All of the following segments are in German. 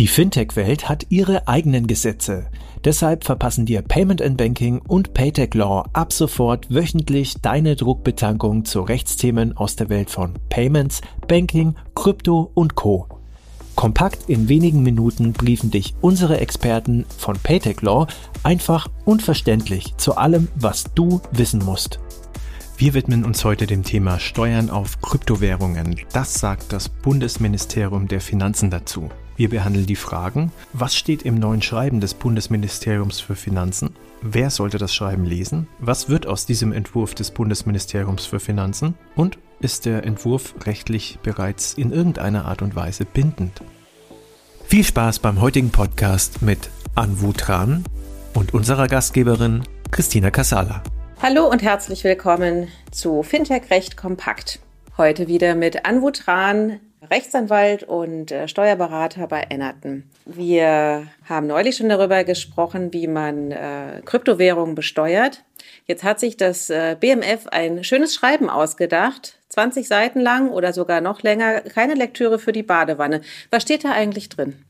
Die Fintech-Welt hat ihre eigenen Gesetze. Deshalb verpassen dir Payment and Banking und Paytech Law ab sofort wöchentlich deine Druckbetankung zu Rechtsthemen aus der Welt von Payments, Banking, Krypto und Co. Kompakt in wenigen Minuten briefen dich unsere Experten von Paytech Law einfach und verständlich zu allem, was du wissen musst. Wir widmen uns heute dem Thema Steuern auf Kryptowährungen. Das sagt das Bundesministerium der Finanzen dazu. Wir behandeln die Fragen, was steht im neuen Schreiben des Bundesministeriums für Finanzen? Wer sollte das Schreiben lesen? Was wird aus diesem Entwurf des Bundesministeriums für Finanzen? Und ist der Entwurf rechtlich bereits in irgendeiner Art und Weise bindend? Viel Spaß beim heutigen Podcast mit Anwu Tran und unserer Gastgeberin Christina Casala. Hallo und herzlich willkommen zu Fintech Recht Kompakt. Heute wieder mit Anwu Tran, Rechtsanwalt und äh, Steuerberater bei Ennerton. Wir haben neulich schon darüber gesprochen, wie man äh, Kryptowährungen besteuert. Jetzt hat sich das äh, BMF ein schönes Schreiben ausgedacht, 20 Seiten lang oder sogar noch länger, keine Lektüre für die Badewanne. Was steht da eigentlich drin?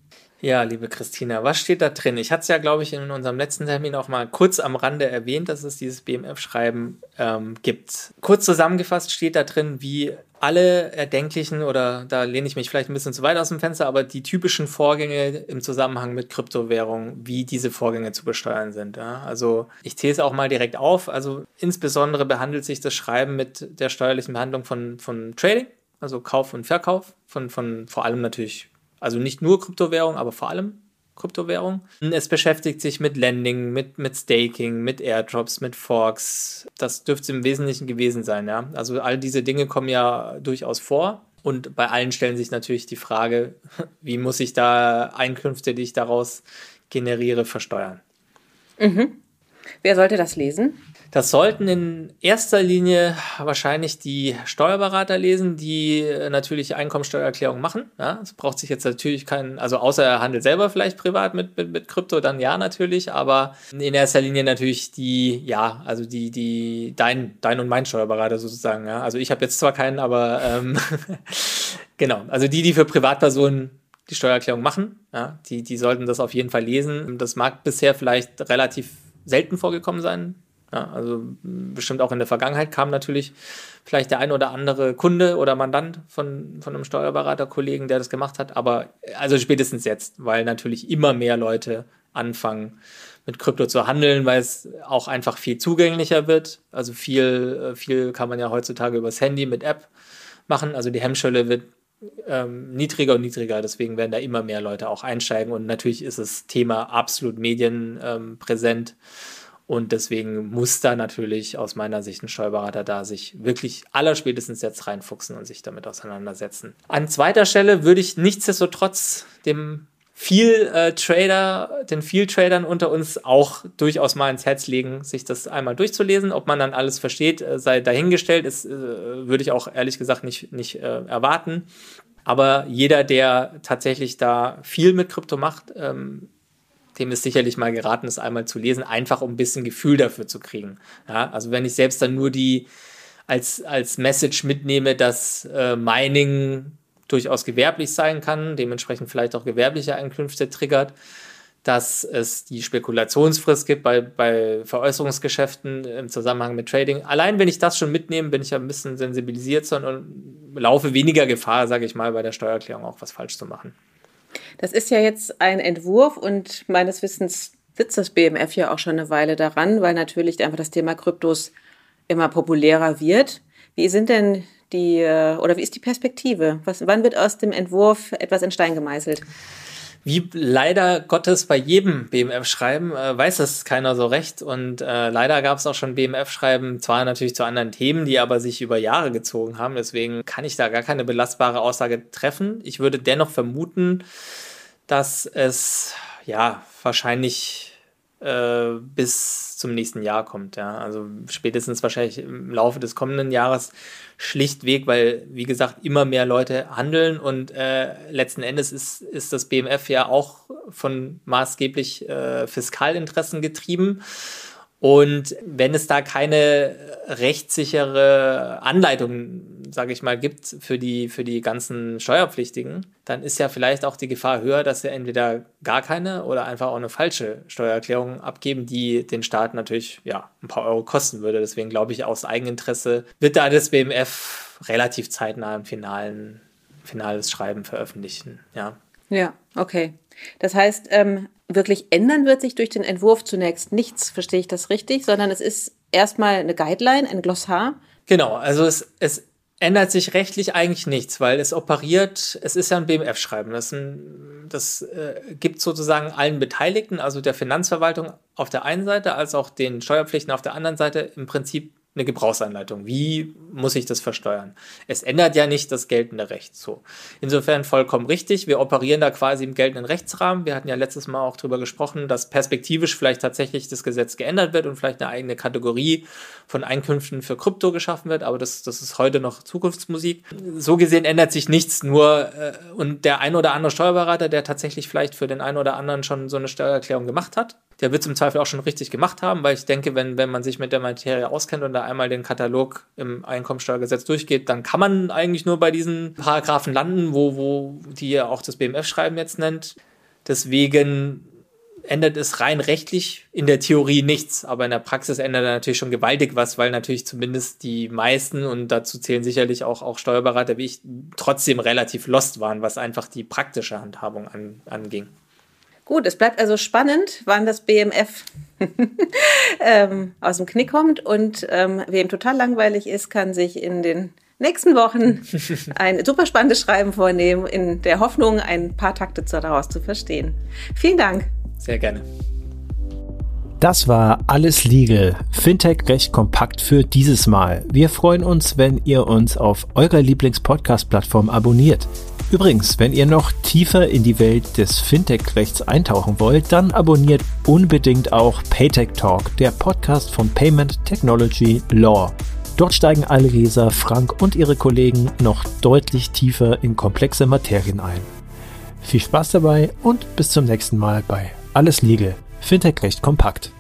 Ja, liebe Christina, was steht da drin? Ich hatte es ja, glaube ich, in unserem letzten Termin auch mal kurz am Rande erwähnt, dass es dieses BMF-Schreiben ähm, gibt. Kurz zusammengefasst steht da drin, wie alle erdenklichen, oder da lehne ich mich vielleicht ein bisschen zu weit aus dem Fenster, aber die typischen Vorgänge im Zusammenhang mit Kryptowährungen, wie diese Vorgänge zu besteuern sind. Ja? Also ich zähle es auch mal direkt auf. Also insbesondere behandelt sich das Schreiben mit der steuerlichen Behandlung von, von Trading, also Kauf und Verkauf, von, von vor allem natürlich also nicht nur Kryptowährung, aber vor allem Kryptowährung. Es beschäftigt sich mit Lending, mit, mit Staking, mit Airdrops, mit Forks. Das dürfte es im Wesentlichen gewesen sein, ja. Also all diese Dinge kommen ja durchaus vor. Und bei allen stellen sich natürlich die Frage, wie muss ich da Einkünfte, die ich daraus generiere, versteuern? Mhm. Wer sollte das lesen? Das sollten in erster Linie wahrscheinlich die Steuerberater lesen, die natürlich Einkommensteuererklärung machen. Ja, es braucht sich jetzt natürlich keinen, also außer er handelt selber vielleicht privat mit, mit, mit Krypto, dann ja natürlich, aber in erster Linie natürlich die, ja, also die, die, dein, dein und mein Steuerberater sozusagen. Ja. Also ich habe jetzt zwar keinen, aber ähm, genau, also die, die für Privatpersonen die Steuererklärung machen, ja, die, die sollten das auf jeden Fall lesen. Das mag bisher vielleicht relativ selten vorgekommen sein, ja, also bestimmt auch in der Vergangenheit kam natürlich vielleicht der ein oder andere Kunde oder Mandant von, von einem Steuerberaterkollegen, der das gemacht hat, aber also spätestens jetzt, weil natürlich immer mehr Leute anfangen mit Krypto zu handeln, weil es auch einfach viel zugänglicher wird. Also viel, viel kann man ja heutzutage übers Handy mit App machen. Also die Hemmschwelle wird ähm, niedriger und niedriger, deswegen werden da immer mehr Leute auch einsteigen und natürlich ist das Thema absolut medienpräsent. Ähm, und deswegen muss da natürlich aus meiner Sicht ein Steuerberater da sich wirklich allerspätestens jetzt reinfuchsen und sich damit auseinandersetzen. An zweiter Stelle würde ich nichtsdestotrotz dem viel äh, Trader, den viel Tradern unter uns auch durchaus mal ins Herz legen, sich das einmal durchzulesen. Ob man dann alles versteht, äh, sei dahingestellt, ist, äh, würde ich auch ehrlich gesagt nicht, nicht äh, erwarten. Aber jeder, der tatsächlich da viel mit Krypto macht, ähm, dem ist sicherlich mal geraten, es einmal zu lesen, einfach um ein bisschen Gefühl dafür zu kriegen. Ja, also wenn ich selbst dann nur die als, als Message mitnehme, dass äh, Mining durchaus gewerblich sein kann, dementsprechend vielleicht auch gewerbliche Einkünfte triggert, dass es die Spekulationsfrist gibt bei, bei Veräußerungsgeschäften im Zusammenhang mit Trading. Allein wenn ich das schon mitnehme, bin ich ja ein bisschen sensibilisiert und laufe weniger Gefahr, sage ich mal, bei der Steuererklärung auch was falsch zu machen. Das ist ja jetzt ein Entwurf und meines Wissens sitzt das BMF ja auch schon eine Weile daran, weil natürlich einfach das Thema Kryptos immer populärer wird. Wie sind denn die, äh, oder wie ist die Perspektive? Was, wann wird aus dem Entwurf etwas in Stein gemeißelt? wie leider Gottes bei jedem BMF-Schreiben äh, weiß das keiner so recht. Und äh, leider gab es auch schon BMF-Schreiben, zwar natürlich zu anderen Themen, die aber sich über Jahre gezogen haben. Deswegen kann ich da gar keine belastbare Aussage treffen. Ich würde dennoch vermuten, dass es ja wahrscheinlich äh, bis zum nächsten Jahr kommt. Ja. Also spätestens wahrscheinlich im Laufe des kommenden Jahres schlichtweg, weil, wie gesagt, immer mehr Leute handeln und äh, letzten Endes ist, ist das BMF ja auch von maßgeblich äh, Fiskalinteressen getrieben. Und wenn es da keine rechtssichere Anleitung sage ich mal, gibt für die, für die ganzen Steuerpflichtigen, dann ist ja vielleicht auch die Gefahr höher, dass sie entweder gar keine oder einfach auch eine falsche Steuererklärung abgeben, die den Staat natürlich ja, ein paar Euro kosten würde. Deswegen glaube ich, aus Eigeninteresse wird da das BMF relativ zeitnah im finalen, finales Schreiben veröffentlichen. Ja, ja okay. Das heißt, ähm, wirklich ändern wird sich durch den Entwurf zunächst nichts, verstehe ich das richtig, sondern es ist erstmal eine Guideline, ein Glossar. Genau, also es, es ändert sich rechtlich eigentlich nichts, weil es operiert, es ist ja ein BMF-Schreiben. Das, das äh, gibt sozusagen allen Beteiligten, also der Finanzverwaltung auf der einen Seite, als auch den Steuerpflichten auf der anderen Seite im Prinzip eine Gebrauchsanleitung. Wie muss ich das versteuern? Es ändert ja nicht das geltende Recht. So. Insofern vollkommen richtig. Wir operieren da quasi im geltenden Rechtsrahmen. Wir hatten ja letztes Mal auch darüber gesprochen, dass perspektivisch vielleicht tatsächlich das Gesetz geändert wird und vielleicht eine eigene Kategorie von Einkünften für Krypto geschaffen wird. Aber das, das ist heute noch Zukunftsmusik. So gesehen ändert sich nichts. Nur, äh, und der ein oder andere Steuerberater, der tatsächlich vielleicht für den einen oder anderen schon so eine Steuererklärung gemacht hat, der wird im Zweifel auch schon richtig gemacht haben, weil ich denke, wenn, wenn man sich mit der Materie auskennt und da einmal den Katalog im Einkommensteuergesetz durchgeht, dann kann man eigentlich nur bei diesen Paragraphen landen, wo, wo die ja auch das BMF-Schreiben jetzt nennt. Deswegen ändert es rein rechtlich in der Theorie nichts, aber in der Praxis ändert er natürlich schon gewaltig was, weil natürlich zumindest die meisten, und dazu zählen sicherlich auch, auch Steuerberater wie ich, trotzdem relativ lost waren, was einfach die praktische Handhabung an, anging. Gut, es bleibt also spannend, wann das BMF ähm, aus dem Knick kommt. Und ähm, wem total langweilig ist, kann sich in den nächsten Wochen ein super spannendes Schreiben vornehmen, in der Hoffnung, ein paar Takte daraus zu verstehen. Vielen Dank. Sehr gerne. Das war alles Legal. Fintech recht kompakt für dieses Mal. Wir freuen uns, wenn ihr uns auf eurer Lieblings-Podcast-Plattform abonniert. Übrigens, wenn ihr noch tiefer in die Welt des Fintech-Rechts eintauchen wollt, dann abonniert unbedingt auch Paytech Talk, der Podcast von Payment Technology Law. Dort steigen Alresa, Frank und ihre Kollegen noch deutlich tiefer in komplexe Materien ein. Viel Spaß dabei und bis zum nächsten Mal bei Alles Legal, Fintech-Recht kompakt.